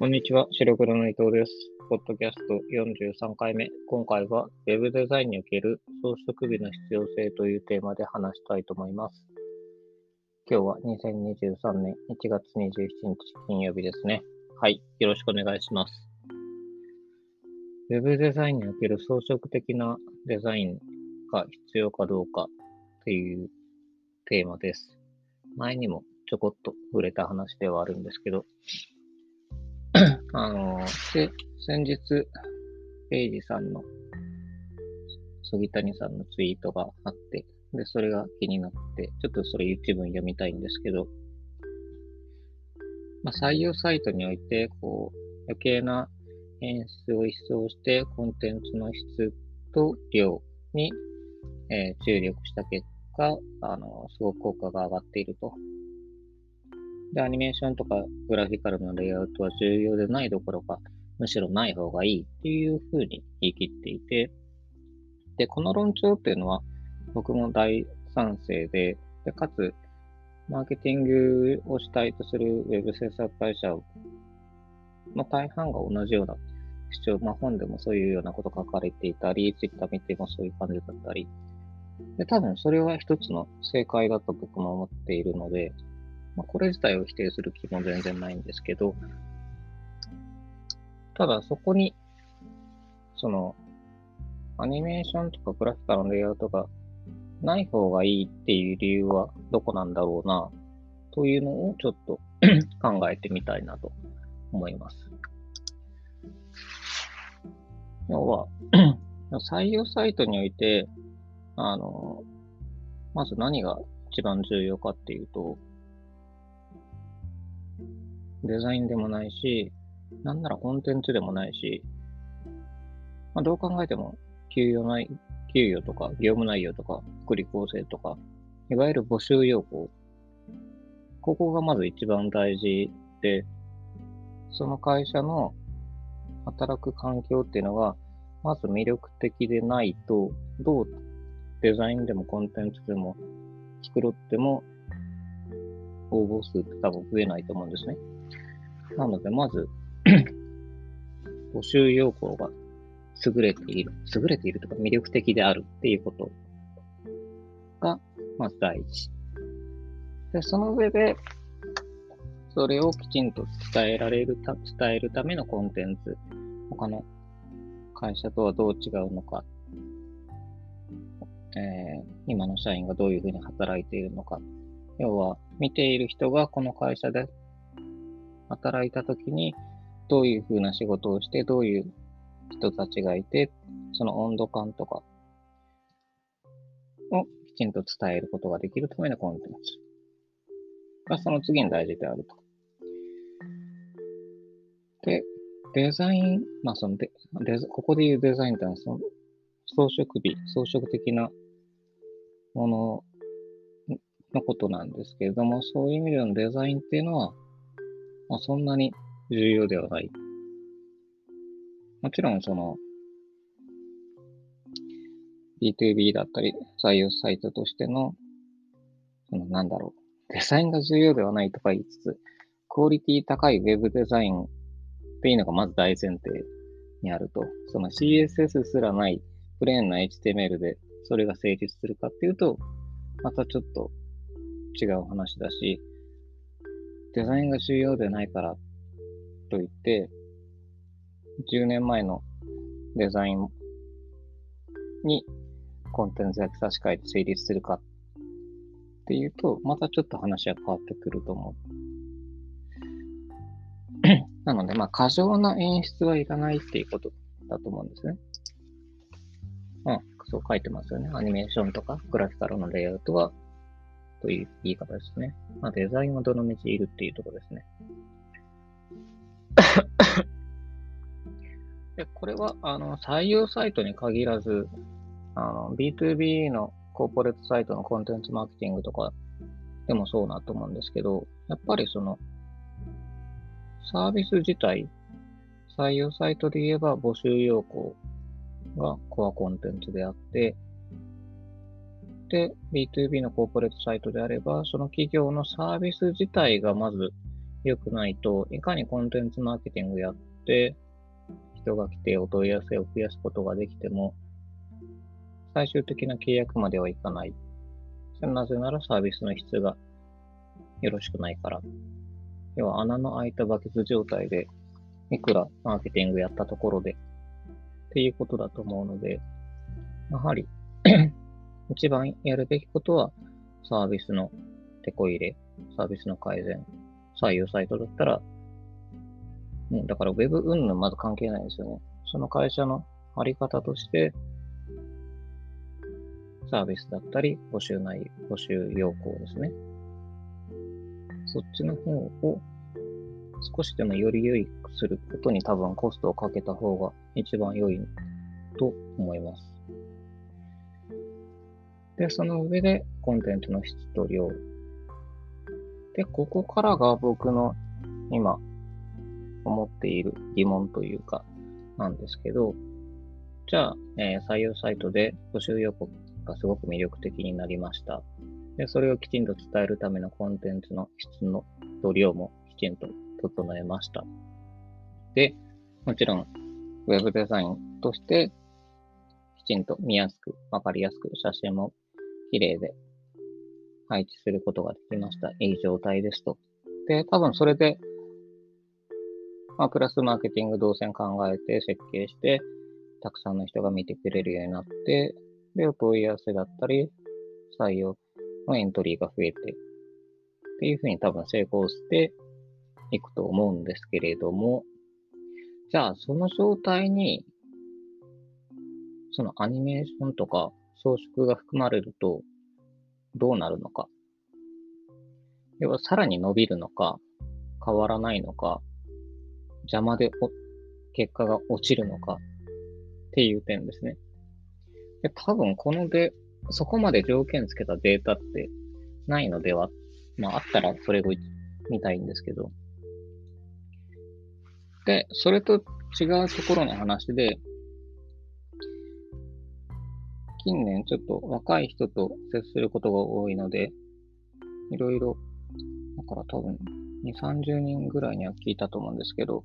こんにちは、白黒の伊藤です。ポッドキャスト43回目。今回は Web デザインにおける装飾美の必要性というテーマで話したいと思います。今日は2023年1月27日金曜日ですね。はい、よろしくお願いします。Web デザインにおける装飾的なデザインが必要かどうかというテーマです。前にもちょこっと触れた話ではあるんですけど、あの、で、先日、ペイジさんの、杉谷さんのツイートがあって、で、それが気になって、ちょっとそれ YouTube に読みたいんですけど、まあ、採用サイトにおいて、こう、余計な演出を一掃して、コンテンツの質と量に、えー、注力した結果、あの、すごく効果が上がっていると。で、アニメーションとかグラフィカルのレイアウトは重要でないどころか、むしろない方がいいっていうふうに言い切っていて、で、この論調っていうのは僕も大賛成で、でかつ、マーケティングを主体とするウェブ制作会社の大半が同じような主張、まあ、本でもそういうようなこと書かれていたり、ツイッター見てもそういう感じだったり、で多分それは一つの正解だと僕も思っているので、まあ、これ自体を否定する気も全然ないんですけど、ただそこに、その、アニメーションとかグラフィカのレイアウトがない方がいいっていう理由はどこなんだろうな、というのをちょっと 考えてみたいなと思います。要は、採用サイトにおいて、あの、まず何が一番重要かっていうと、デザインでもないし、なんならコンテンツでもないし、まあ、どう考えても給与内、給与とか業務内容とか福利厚生とか、いわゆる募集要項。ここがまず一番大事で、その会社の働く環境っていうのが、まず魅力的でないと、どうデザインでもコンテンツでも作ろっても応募数って多分増えないと思うんですね。なので、まず 募集要項が優れている、優れているとか魅力的であるっていうことが、まず第一。で、その上で、それをきちんと伝えられる、伝えるためのコンテンツ、他の会社とはどう違うのか、えー、今の社員がどういうふうに働いているのか、要は見ている人がこの会社で働いたときに、どういうふうな仕事をして、どういう人たちがいて、その温度感とかをきちんと伝えることができるためのコンテンツがその次に大事であると。で、デザイン、まあそのデデここで言うデザインというのはその装飾美、装飾的なもののことなんですけれども、そういう意味でのデザインっていうのは、まあ、そんなに重要ではない。もちろん、その、B2B だったり、採用サイトとしての、その、なんだろう、デザインが重要ではないとか言いつつ、クオリティ高い Web デザインっていうのがまず大前提にあると、その CSS すらないプレーンな HTML でそれが成立するかっていうと、またちょっと違う話だし、デザインが重要でないからといって、10年前のデザインにコンテンツが差し替えて成立するかっていうと、またちょっと話は変わってくると思う。なので、まあ、過剰な演出はいらないっていうことだと思うんですね。うん、そう書いてますよね。アニメーションとかグラフィカルのレイアウトはという言い方ですね。まあ、デザインはどの道いるっていうところですね。でこれはあの採用サイトに限らず、あの B2B のコーポレートサイトのコンテンツマーケティングとかでもそうなと思うんですけど、やっぱりそのサービス自体、採用サイトで言えば募集要項がコアコンテンツであって、B2B のコーポレートサイトであれば、その企業のサービス自体がまず良くないと、いかにコンテンツマーケティングやって、人が来てお問い合わせを増やすことができても、最終的な契約まではいかない。なぜならサービスの質がよろしくないから。要は穴の開いたバケツ状態で、いくらマーケティングやったところで、っていうことだと思うので、やはり一番やるべきことは、サービスの手こ入れ、サービスの改善、採用サイトだったら、ね、だから Web 云々まず関係ないですよね。その会社のあり方として、サービスだったり、募集内容、募集要項ですね。そっちの方を少しでもより良いすることに多分コストをかけた方が一番良いと思います。で、その上でコンテンツの質と量。で、ここからが僕の今思っている疑問というかなんですけど、じゃあ、えー、採用サイトで募集要項がすごく魅力的になりました。で、それをきちんと伝えるためのコンテンツの質のと量もきちんと整えました。で、もちろん、ウェブデザインとして、きちんと見やすく、わかりやすく、写真も綺麗で配置することができました。いい状態ですと。で、多分それで、まあ、プラスマーケティング動線考えて設計して、たくさんの人が見てくれるようになって、で、お問い合わせだったり、採用のエントリーが増えて、っていうふうに多分成功していくと思うんですけれども、じゃあその状態に、そのアニメーションとか装飾が含まれるとどうなるのか。要はさらに伸びるのか、変わらないのか、邪魔で結果が落ちるのかっていう点ですね。で多分このでそこまで条件つけたデータってないのでは、まああったらそれを見たいんですけど。で、それと違うところの話で、近年ちょっと若い人と接することが多いので、いろいろ、だから多分2、30人ぐらいには聞いたと思うんですけど、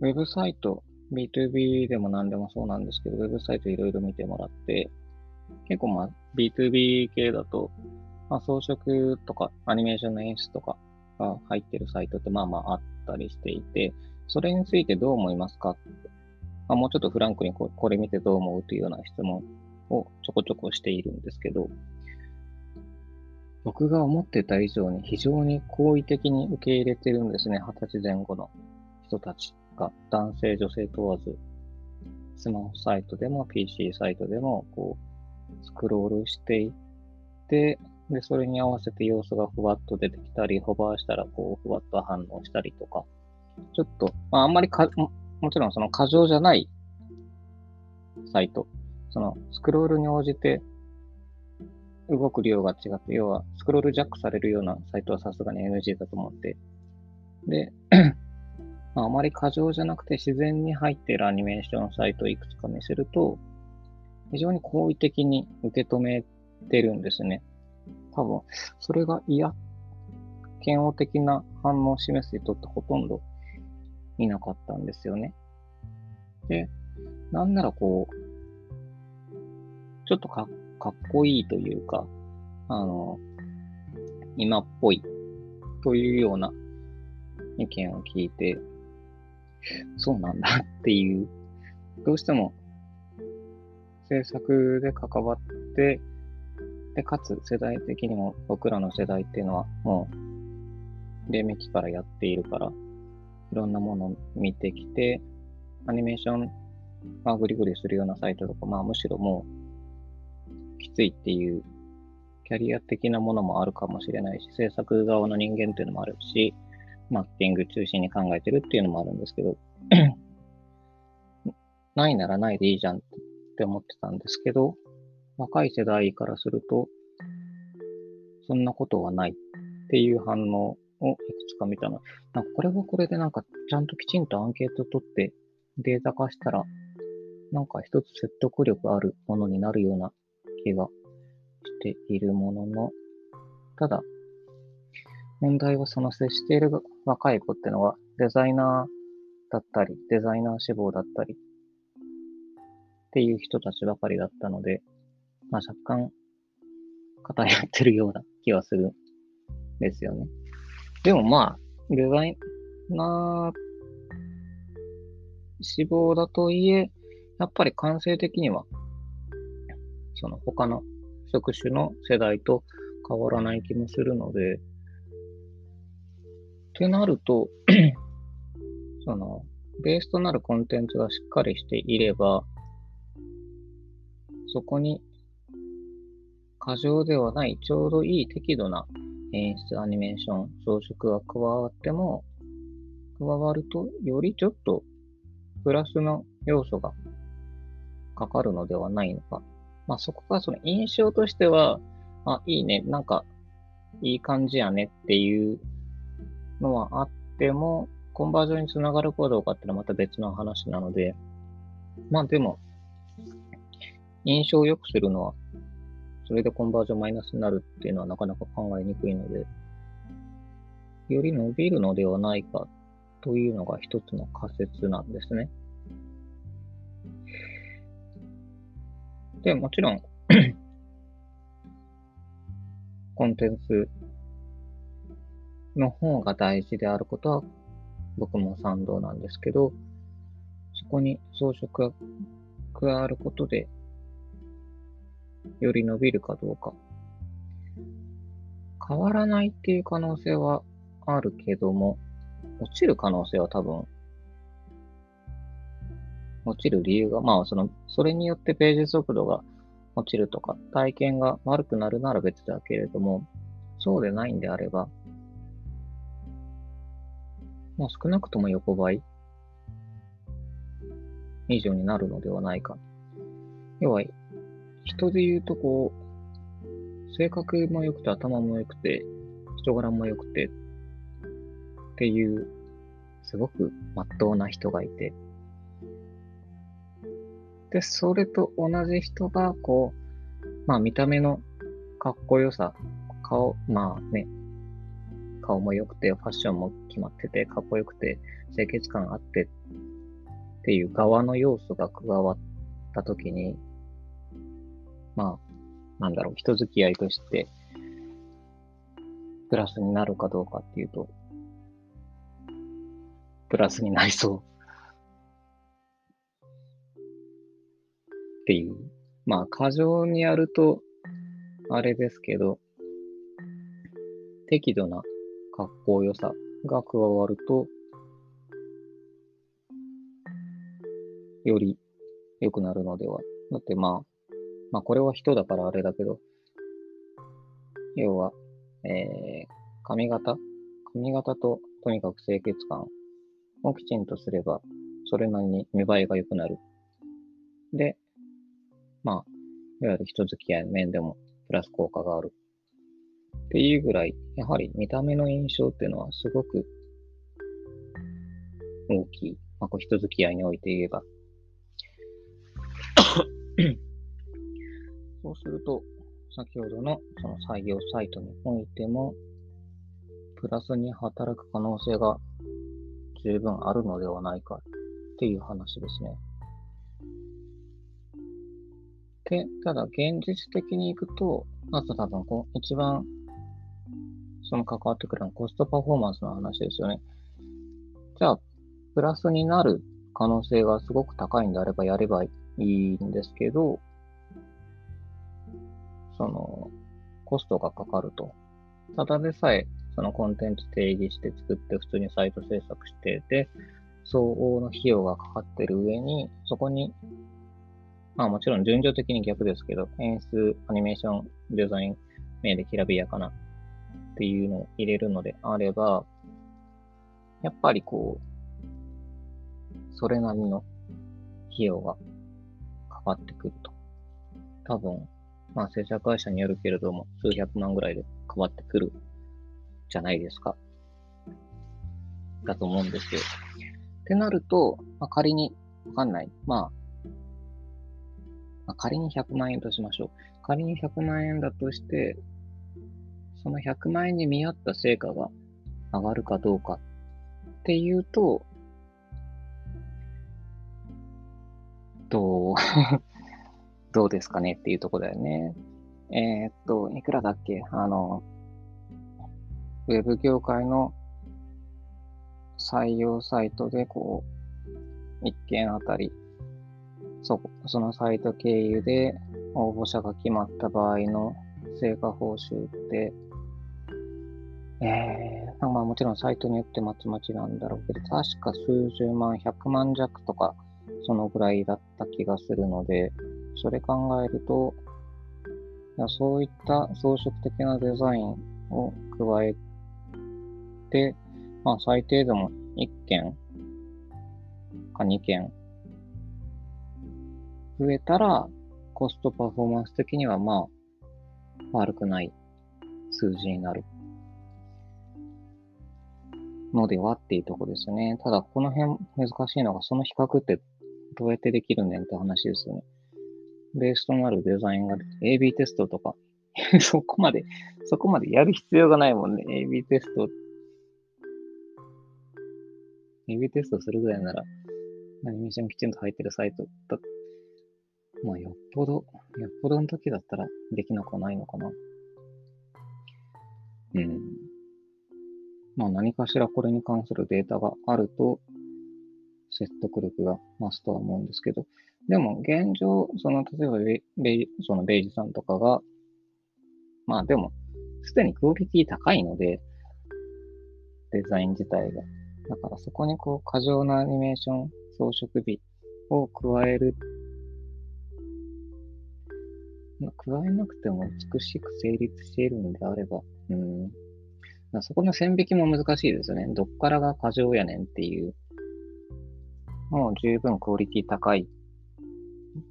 ウェブサイト B2B でも何でもそうなんですけど、ウェブサイトいろいろ見てもらって、結構まあ B2B 系だと、まあ、装飾とかアニメーションの演出とかが入ってるサイトってまあまああったりしていて、それについてどう思いますか？まあ、もうちょっとフランクにここれ見てどう思うというような質問をちょこちょこしているんですけど、僕が思ってた以上に非常に好意的に受け入れてるんですね。二十歳前後の人たち。が男性、女性問わず、スマホサイトでも PC サイトでも、こう、スクロールしていって、で、それに合わせて要素がふわっと出てきたり、ホバーしたら、こう、ふわっと反応したりとか、ちょっと、まあ、あんまりかも、ちろんその過剰じゃないサイト、そのスクロールに応じて動く量が違って、要はスクロールジャックされるようなサイトはさすがに NG だと思って、で、まあ、あまり過剰じゃなくて自然に入っているアニメーションサイトをいくつか見せると、非常に好意的に受け止めてるんですね。多分、それが嫌、嫌悪的な反応を示す人ってほとんどいなかったんですよね。で、なんならこう、ちょっとかかっこいいというか、あの、今っぽいというような意見を聞いて、そうなんだっていう、どうしても制作で関わって、で、かつ世代的にも僕らの世代っていうのはもう、黎明期からやっているから、いろんなものを見てきて、アニメーション、まあ、グリグリするようなサイトとか、まあ、むしろもう、きついっていう、キャリア的なものもあるかもしれないし、制作側の人間っていうのもあるし、マーケティング中心に考えてるっていうのもあるんですけど、ないならないでいいじゃんって思ってたんですけど、若い世代からすると、そんなことはないっていう反応をいくつか見たの。なんかこれはこれでなんかちゃんときちんとアンケート取ってデータ化したら、なんか一つ説得力あるものになるような気がしているものの、ただ、問題はその接している若い子ってのはデザイナーだったり、デザイナー志望だったりっていう人たちばかりだったので、まあ若干偏ってるような気はするんですよね。でもまあ、デザイナー志望だといえ、やっぱり感性的には、その他の職種の世代と変わらない気もするので、ってなると、その、ベースとなるコンテンツがしっかりしていれば、そこに過剰ではないちょうどいい適度な演出、アニメーション、装飾が加わっても、加わるとよりちょっとプラスの要素がかかるのではないのか。まあそこがその印象としては、あ、いいね、なんかいい感じやねっていうのはあっても、コンバージョンにつながるかどうかっていうのはまた別の話なので、まあでも、印象を良くするのは、それでコンバージョンマイナスになるっていうのはなかなか考えにくいので、より伸びるのではないかというのが一つの仮説なんですね。で、もちろん コンテンツの方が大事であることは僕も賛同なんですけど、そこに装飾が加わることで、より伸びるかどうか。変わらないっていう可能性はあるけども、落ちる可能性は多分、落ちる理由が、まあ、その、それによってページ速度が落ちるとか、体験が悪くなるなら別だけれども、そうでないんであれば、まあ少なくとも横ばい以上になるのではないか。要は、人で言うとこう、性格も良くて頭も良くて、人柄も良くてっていう、すごく真っ当な人がいて、で、それと同じ人が、こう、まあ見た目のかっこよさ、顔、まあね、顔も良くて、ファッションも決まってて、かっこよくて、清潔感あってっていう側の要素が加わったときに、まあ、なんだろう、人付き合いとして、プラスになるかどうかっていうと、プラスになりそうっていう。まあ、過剰にやると、あれですけど、適度な格好良さが加わると、より良くなるのでは。だってまあ、まあこれは人だからあれだけど、要は、えー、髪型？髪型ととにかく清潔感をきちんとすれば、それなりに見栄えが良くなる。で、まあ、いわゆる人付き合いの面でもプラス効果がある。っていうぐらい、やはり見た目の印象っていうのはすごく大きい。まあ、こう人付き合いにおいて言えば。すると、先ほどのその採用サイトにおいても、プラスに働く可能性が十分あるのではないかっていう話ですね。で、ただ現実的に行くと、あと多分こう一番その関わってくるのはコストパフォーマンスの話ですよね。じゃあ、プラスになる可能性がすごく高いんであればやればいいんですけど、その、コストがかかると。ただでさえ、そのコンテンツ定義して作って普通にサイト制作してで、相応の費用がかかってる上に、そこにまあもちろん順序的に逆ですけど、演出、アニメーション、デザイン、名できらびやかなっていうのを入れるのであれば、やっぱりこう、それなりの費用がかかってくると。多分、まあ制作会社によるけれども、数百万ぐらいで変わってくるじゃないですか。だと思うんですよ。ってなると、まあ、仮に、わかんない。まあ、まあ、仮に100万円としましょう。仮に100万円だとして、その100万円に見合った成果が上がるかどうかっていうと、どう？どうですかね？っていうとこだよね。えー、っと、いくらだっけ？あの、ウェブ業界の採用サイトで、こう、一件あたり、そ、そのサイト経由で応募者が決まった場合の成果報酬って、えー、まあもちろんサイトによってまちまちなんだろうけど、確か数十万、100万弱とか、そのぐらいだった気がするので、それ考えると、そういった装飾的なデザインを加えて、まあ最低でも1件か2件増えたら、コストパフォーマンス的にはまあ悪くない数字になるのではっていうとこですね。ただこの辺難しいのがその比較ってどうやってできるねんって話ですよね。ベースとなるデザインが AB テストとか そこまで、そこまでやる必要がないもんね。AB テスト。AB テストするぐらいなら、アニメーションきちんと入ってるサイトだ、まあ、よっぽど、よっぽどの時だったらできなくはないのかな。うん。まあ、何かしらこれに関するデータがあると、説得力が増すとは思うんですけど、でも現状、その、例えばベイ、そのベイジさんとかが、まあでも、すでにクオリティ高いので、デザイン自体が。だからそこにこう、過剰なアニメーション、装飾美を加える。まあ、加えなくても美しく成立しているのであれば、うん。そこの線引きも難しいですよね。どっからが過剰やねんっていう。もう十分クオリティ高い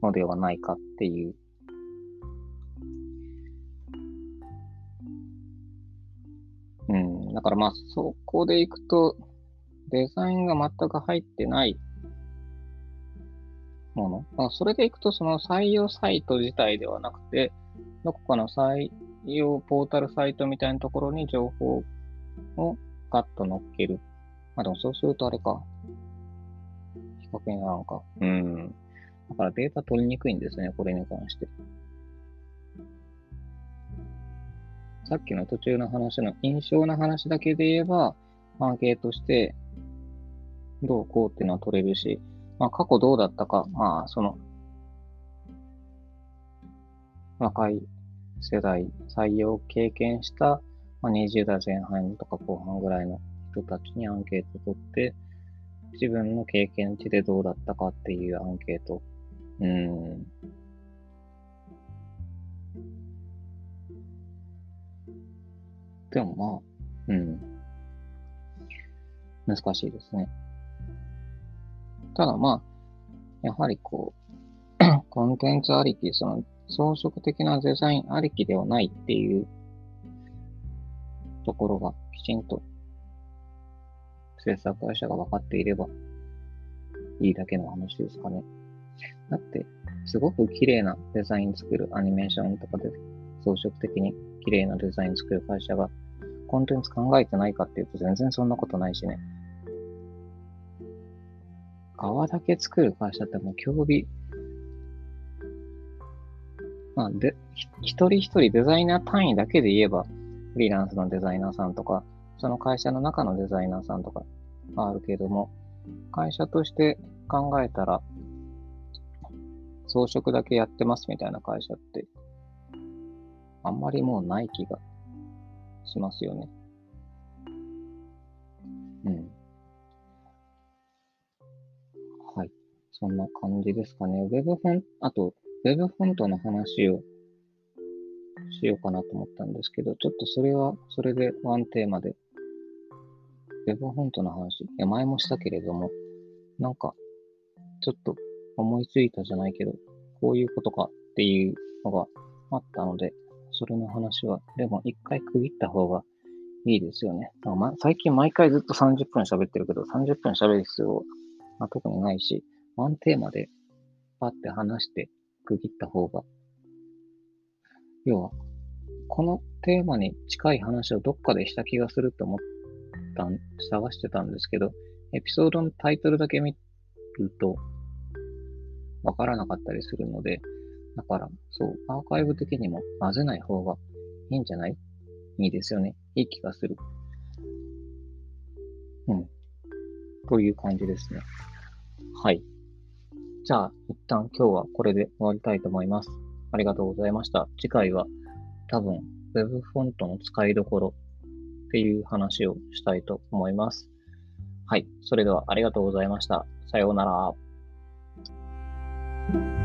のではないかっていう。うん。だからまあ、そこでいくと、デザインが全く入ってないもの。まあ、それでいくと、その採用サイト自体ではなくて、どこかの採用ポータルサイトみたいなところに情報をガッと乗っける。まあでもそうするとあれか。比較にならんか。うん。だからデータ取りにくいんですね、これに関して。さっきの途中の話の印象の話だけで言えば、アンケートして、どうこうっていうのは取れるし、まあ過去どうだったか、まあその、若い世代、採用を経験した、ま、20代前半とか後半ぐらいの人たちにアンケート取って、自分の経験値でどうだったかっていうアンケートうん。でもまあ、うん。難しいですね。ただまあ、やはりこう、コンテンツありき、その装飾的なデザインありきではないっていうところがきちんと制作会社が分かっていればいいだけの話ですかね。だって、すごく綺麗なデザイン作るアニメーションとかで装飾的に綺麗なデザイン作る会社がコンテンツ考えてないかっていうと全然そんなことないしね。側だけ作る会社ってもう競技、まあ、で、一人一人デザイナー単位だけで言えば、フリーランスのデザイナーさんとか、その会社の中のデザイナーさんとかあるけども、会社として考えたら、装飾だけやってますみたいな会社って、あんまりもうない気がしますよね。うん。はい。そんな感じですかね。ウェブフォン、あと、ウェブフォントの話をしようかなと思ったんですけど、ちょっとそれは、それでワンテーマで、ウェブフォントの話、いや、前もしたけれども、なんか、ちょっと思いついたじゃないけど、こういうことかっていうのがあったので、それの話は、でも一回区切った方がいいですよね。だからま、最近毎回ずっと30分喋ってるけど、30分喋る必要は特にないし、ワンテーマでパッて話して区切った方が、要は、このテーマに近い話をどっかでした気がすると思ったん、探してたんですけど、エピソードのタイトルだけ見ると、わからなかったりするので、だから、そう、アーカイブ的にも混ぜない方がいいんじゃない？いいですよね。いい気がする。うん。という感じですね。はい。じゃあ、一旦今日はこれで終わりたいと思います。ありがとうございました。次回は多分 Web フォントの使いどころっていう話をしたいと思います。はい。それではありがとうございました。さようなら。thank you